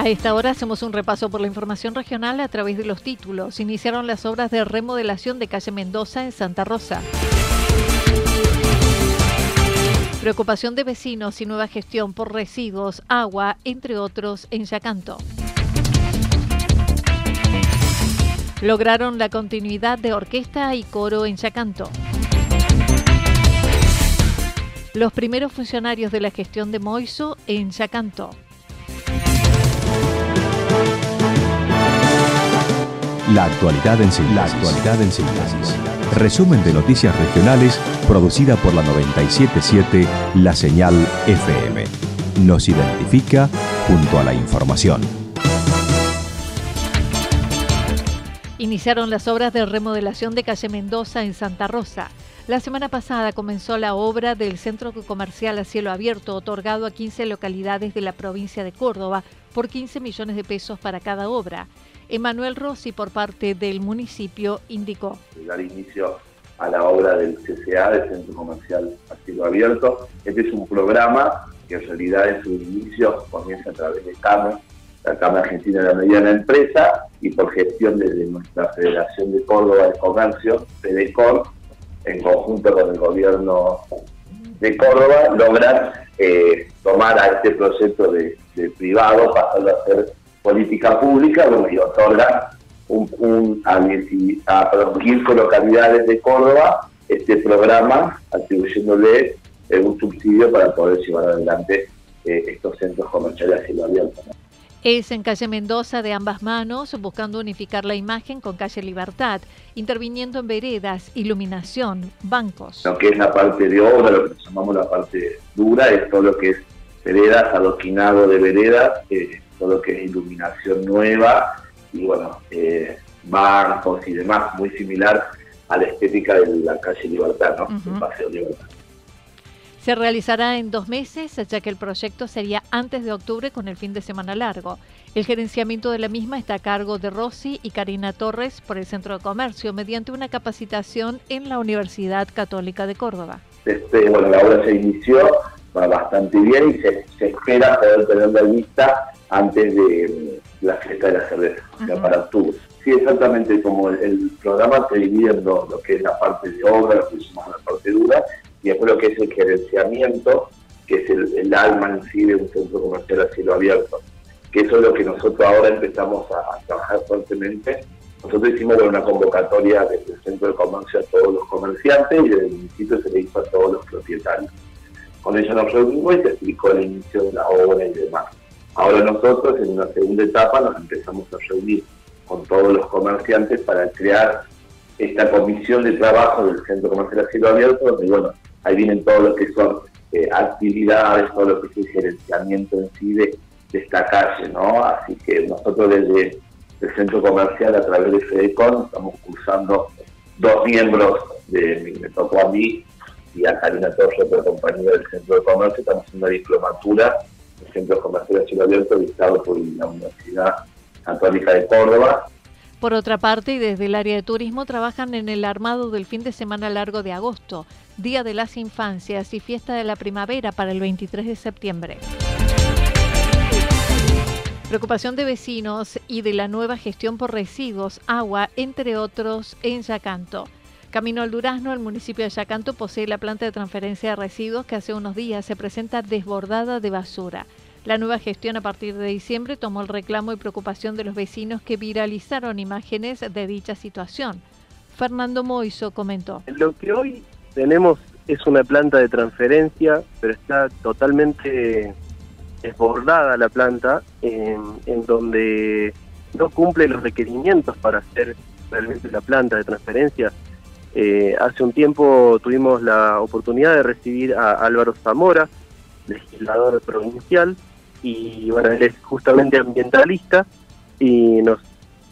A esta hora hacemos un repaso por la información regional a través de los títulos. Iniciaron las obras de remodelación de calle Mendoza en Santa Rosa. Preocupación de vecinos y nueva gestión por residuos, agua, entre otros, en Yacanto. Lograron la continuidad de orquesta y coro en Yacanto. Los primeros funcionarios de la gestión de Moiso en Yacanto. La actualidad en síntesis. La actualidad en síntesis. Resumen de noticias regionales producida por la 977 La Señal FM. Nos identifica junto a la información. Iniciaron las obras de remodelación de calle Mendoza en Santa Rosa. La semana pasada comenzó la obra del centro comercial a cielo abierto otorgado a 15 localidades de la provincia de Córdoba por 15 millones de pesos para cada obra. Emanuel Rossi, por parte del municipio, indicó. Dar inicio a la obra del CCA, del Centro Comercial a Cielo Abierto. Este es un programa que en realidad en su inicio comienza a través de CAME, la Cámara Argentina de la Mediana Empresa, y por gestión desde nuestra Federación de Córdoba de Comercio, FEDECOR, en conjunto con el gobierno de Córdoba, lograr eh, tomar a este proyecto de, de privado, pasarlo a ser política pública, bueno, y otorga un, a, 15 localidades de Córdoba este programa, atribuyéndole eh, un subsidio para poder llevar adelante eh, estos centros comerciales a cielo abierto. Es en calle Mendoza de ambas manos, buscando unificar la imagen con calle Libertad, interviniendo en veredas, iluminación, bancos. Lo que es la parte de obra, lo que llamamos la parte dura, es todo lo que es veredas, adoquinado de veredas, eh, todo lo que es iluminación nueva y bueno, eh, bancos y demás, muy similar a la estética de la calle Libertad, ¿no? El Paseo Libertad. Se realizará en dos meses, ya que el proyecto sería antes de octubre con el fin de semana largo. El gerenciamiento de la misma está a cargo de Rossi y Karina Torres por el Centro de Comercio mediante una capacitación en la Universidad Católica de Córdoba. Este, bueno, la obra se inició, va bastante bien y se, se espera poder tenerla lista antes de la fiesta de la cerveza, o sea, para octubre. Sí, exactamente como el, programa se divide en dos, lo que es la parte de obra, lo que llamamos la parte dura, y después lo que es el gerenciamiento, que es el, alma en sí de un centro comercial a cielo abierto. Que eso es lo que nosotros ahora empezamos a, trabajar fuertemente. Nosotros hicimos una convocatoria desde el centro de comercio a todos los comerciantes y desde el municipio se le hizo a todos los propietarios. Con ellos nos reunimos y se explicó el inicio de la obra y demás. Ahora nosotros en una segunda etapa nos empezamos a reunir con todos los comerciantes para crear esta comisión de trabajo del Centro Comercial Cielo Abierto, donde bueno, ahí vienen todo lo que son eh, actividades, todo lo que es el gerenciamiento en sí de, esta calle, ¿no? Así que nosotros desde el Centro Comercial a través de FEDECON estamos cursando dos miembros, de, me tocó a mí y a Karina Torres, otra compañía del Centro de Comercio, estamos haciendo una diplomatura el Centro Comercial a Cielo Abierto dictado por la Universidad Católica de Córdoba. Por otra parte, y desde el área de turismo trabajan en el armado del fin de semana largo de agosto, Día de las Infancias y Fiesta de la Primavera para el 23 de septiembre. Preocupación de vecinos y de la nueva gestión por residuos, agua, entre otros, en Yacanto. Camino al Durazno, el municipio de Yacanto posee la planta de transferencia de residuos que hace unos días se presenta desbordada de basura. La nueva gestión a partir de diciembre tomó el reclamo y preocupación de los vecinos que viralizaron imágenes de dicha situación. Fernando Moiso comentó. Lo que hoy tenemos es una planta de transferencia, pero está totalmente desbordada la planta, en, donde no cumple los requerimientos para hacer realmente la planta de transferencia. Eh, hace un tiempo tuvimos la oportunidad de recibir a Álvaro Zamora, legislador provincial, y bueno, él es justamente ambientalista, y nos,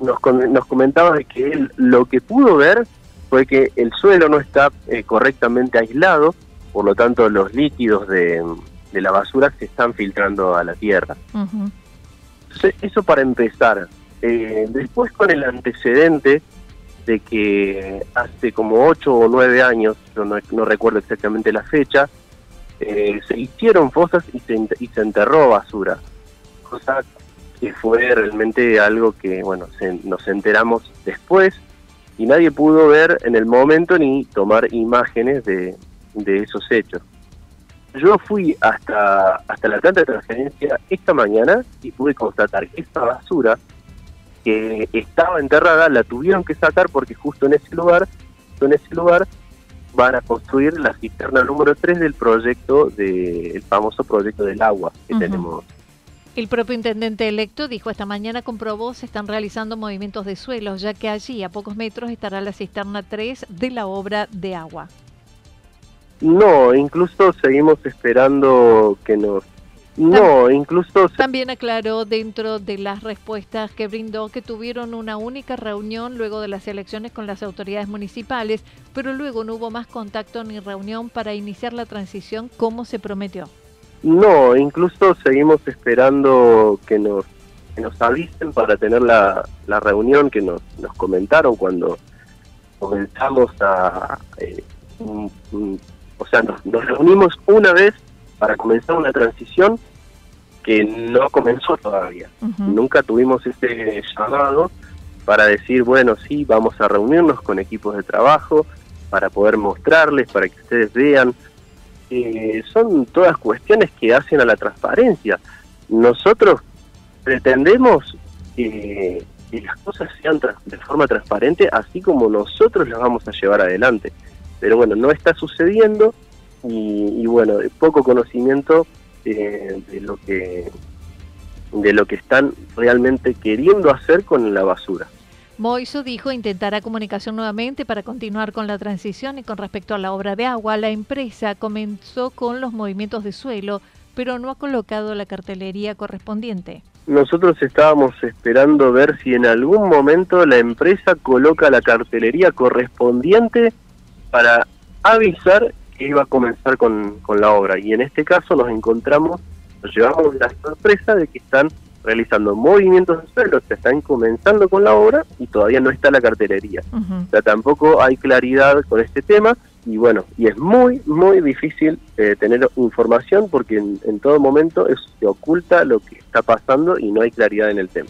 nos, nos comentaba que él lo que pudo ver fue que el suelo no está eh, correctamente aislado, por lo tanto los líquidos de, de la basura se están filtrando a la tierra. Eso para empezar. Eh, después con el antecedente de que hace como ocho o nueve años, yo no, recuerdo exactamente la fecha, eh, se hicieron fosas y se, y se enterró basura, cosa que fue realmente algo que, bueno, nos enteramos después y nadie pudo ver en el momento ni tomar imágenes de, de esos hechos. Yo fui hasta, hasta la planta de transferencia esta mañana y pude constatar que esta basura que estaba enterrada la tuvieron que sacar porque justo en ese lugar, en ese lugar van a construir la cisterna número 3 del proyecto, del famoso proyecto del agua que tenemos. El propio intendente electo dijo esta mañana comprobó se están realizando movimientos de suelos, ya que allí a pocos metros estará la cisterna 3 de la obra de agua. No, incluso seguimos esperando que nos... No, incluso... También aclaró dentro de las respuestas que brindó que tuvieron una única reunión luego de las elecciones con las autoridades municipales, pero luego no hubo más contacto ni reunión para iniciar la transición como se prometió. No, incluso seguimos esperando que nos, que nos avisen para tener la, la reunión que nos, nos comentaron cuando comenzamos a... Eh, o sea, nos, reunimos una vez para comenzar una transición que no comenzó todavía. Nunca tuvimos ese llamado para decir, bueno, sí, vamos a reunirnos con equipos de trabajo para poder mostrarles, para que ustedes vean. Eh, son todas cuestiones que hacen a la transparencia. Nosotros pretendemos que las cosas sean de forma transparente, así como nosotros las vamos a llevar adelante pero bueno, no está sucediendo y, bueno, poco conocimiento eh, de lo que de lo que están realmente queriendo hacer con la basura. Moiso dijo intentará comunicación nuevamente para continuar con la transición y con respecto a la obra de agua, la empresa comenzó con los movimientos de suelo, pero no ha colocado la cartelería correspondiente. Nosotros estábamos esperando ver si en algún momento la empresa coloca la cartelería correspondiente para avisar que iba a comenzar con, la obra. Y en este caso nos encontramos, nos llevamos la sorpresa de que están realizando movimientos de suelo, se están comenzando con la obra y todavía no está la cartelería. O sea, tampoco hay claridad con este tema y bueno, y es muy, muy difícil eh, tener información porque en, en todo momento se oculta lo que está pasando y no hay claridad en el tema.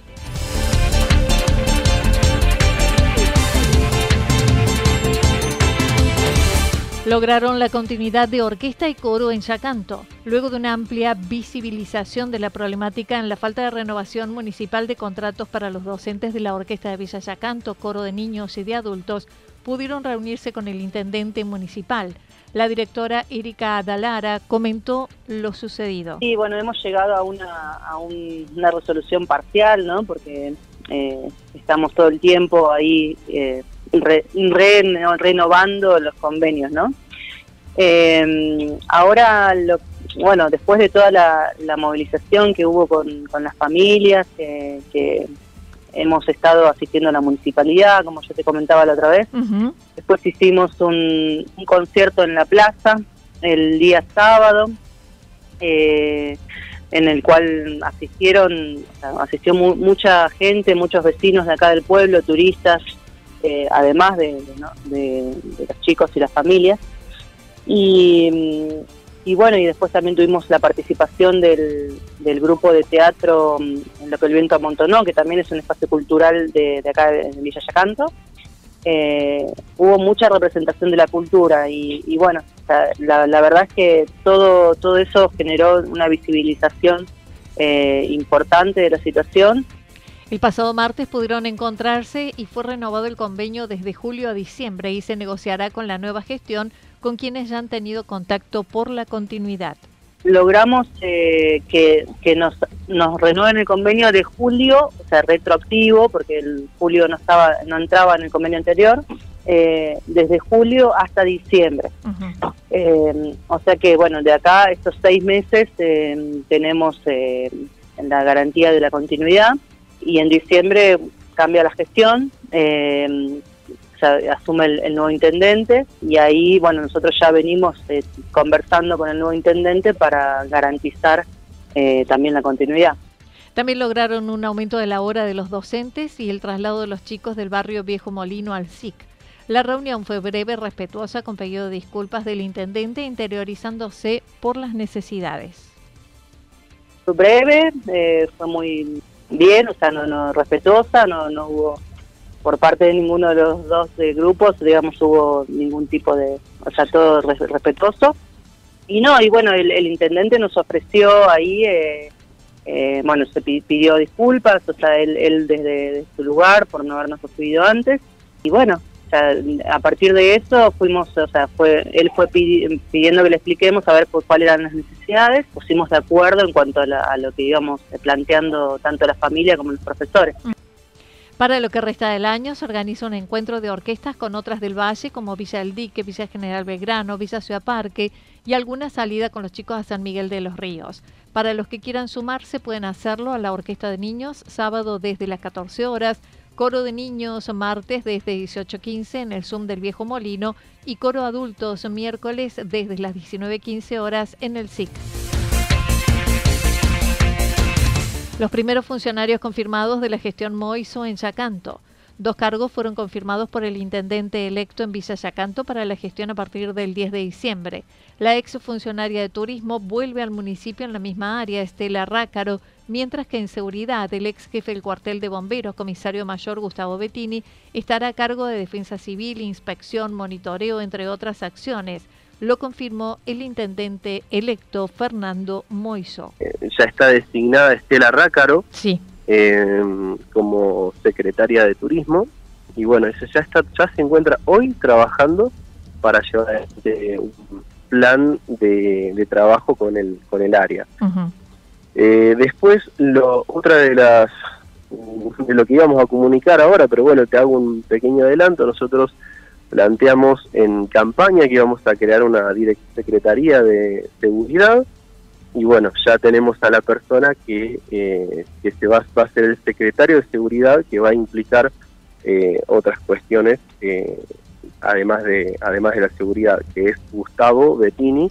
Lograron la continuidad de orquesta y coro en Yacanto, luego de una amplia visibilización de la problemática en la falta de renovación municipal de contratos para los docentes de la orquesta de Villa Yacanto, coro de niños y de adultos, pudieron reunirse con el intendente municipal. La directora Erika Adalara comentó lo sucedido. Sí, bueno, hemos llegado a una, resolución parcial, ¿no? Porque eh, estamos todo el tiempo ahí eh, renovando los convenios, ¿no? Eh, ahora, lo, bueno, después de toda la, movilización que hubo con, las familias, que hemos estado asistiendo a la municipalidad, como yo te comentaba la otra vez, después hicimos un, concierto en la plaza el día sábado, eh, en el cual asistieron, asistió mucha gente, muchos vecinos de acá del pueblo, turistas, eh, además de, los chicos y las familias. Y, y bueno, y después también tuvimos la participación del, del grupo de teatro mm, en lo que el viento amontonó, que también es un espacio cultural de, de acá en Villa Yacanto. Eh, hubo mucha representación de la cultura y, bueno, la, la, verdad es que todo, todo eso generó una visibilización eh, importante de la situación. El pasado martes pudieron encontrarse y fue renovado el convenio desde julio a diciembre y se negociará con la nueva gestión con quienes ya han tenido contacto por la continuidad. Logramos eh, que, nos, nos renueven el convenio de julio, o sea, retroactivo, porque el julio no estaba no entraba en el convenio anterior, eh, desde julio hasta diciembre. Eh, o sea que, bueno, de acá estos seis meses tenemos la garantía de la continuidad y en diciembre cambia la gestión asume el, nuevo intendente y ahí, bueno, nosotros ya venimos eh, conversando con el nuevo intendente para garantizar eh, también la continuidad. También lograron un aumento de la hora de los docentes y el traslado de los chicos del barrio Viejo Molino al SIC. La reunión fue breve, respetuosa, con pedido de disculpas del intendente, interiorizándose por las necesidades. Fue breve, eh, fue muy bien, o sea, no, no respetuosa, no, no hubo por parte de ninguno de los dos grupos, digamos, hubo ningún tipo de, o sea, todo respetuoso. Y no, y bueno, el, intendente nos ofreció ahí, eh, eh, bueno, se pidió disculpas, o sea, él, desde, su lugar por no habernos recibido antes. Y bueno, a partir de eso fuimos, o sea, fue él fue pidiendo que le expliquemos a ver cuáles eran las necesidades, pusimos de acuerdo en cuanto a, a lo que íbamos planteando tanto la familia como los profesores. Para lo que resta del año se organiza un encuentro de orquestas con otras del Valle como Villa del Dique, Villa General Belgrano, Villa Ciudad Parque y alguna salida con los chicos a San Miguel de los Ríos. Para los que quieran sumarse pueden hacerlo a la Orquesta de Niños sábado desde las 14 horas, Coro de Niños martes desde 18.15 en el Zoom del Viejo Molino y Coro Adultos miércoles desde las 19.15 horas en el SIC. Los primeros funcionarios confirmados de la gestión Moiso en Yacanto. Dos cargos fueron confirmados por el intendente electo en Villa Yacanto para la gestión a partir del 10 de diciembre. La ex funcionaria de turismo vuelve al municipio en la misma área, Estela Rácaro, mientras que en seguridad el ex jefe del cuartel de bomberos, comisario mayor Gustavo Bettini, estará a cargo de defensa civil, inspección, monitoreo, entre otras acciones lo confirmó el intendente electo Fernando Moiso. Eh, ya está designada Estela Rácaro sí. Em, como secretaria de turismo y bueno, ella ya está, ya se encuentra hoy trabajando para llevar este, un plan de, trabajo con el con el área. Eh, después, lo, otra de las de lo que íbamos a comunicar ahora, pero bueno, te hago un pequeño adelanto. Nosotros planteamos en campaña que íbamos a crear una secretaría de seguridad y bueno, ya tenemos a la persona que, eh, que se va, va, a ser el secretario de seguridad que va a implicar eh, otras cuestiones eh, además de además de la seguridad que es Gustavo Bettini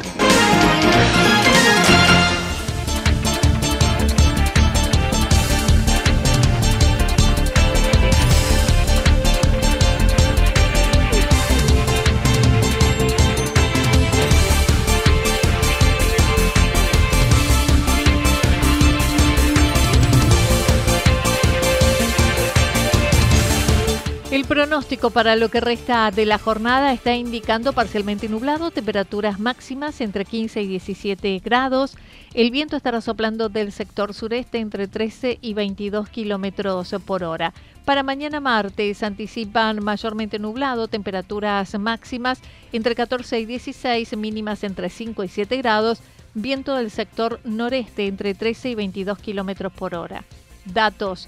Pronóstico para lo que resta de la jornada está indicando parcialmente nublado, temperaturas máximas entre 15 y 17 grados. El viento estará soplando del sector sureste entre 13 y 22 kilómetros por hora. Para mañana martes anticipan mayormente nublado, temperaturas máximas entre 14 y 16, mínimas entre 5 y 7 grados, viento del sector noreste entre 13 y 22 kilómetros por hora. Datos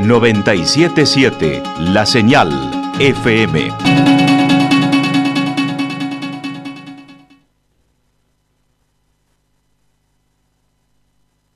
977 La Señal FM.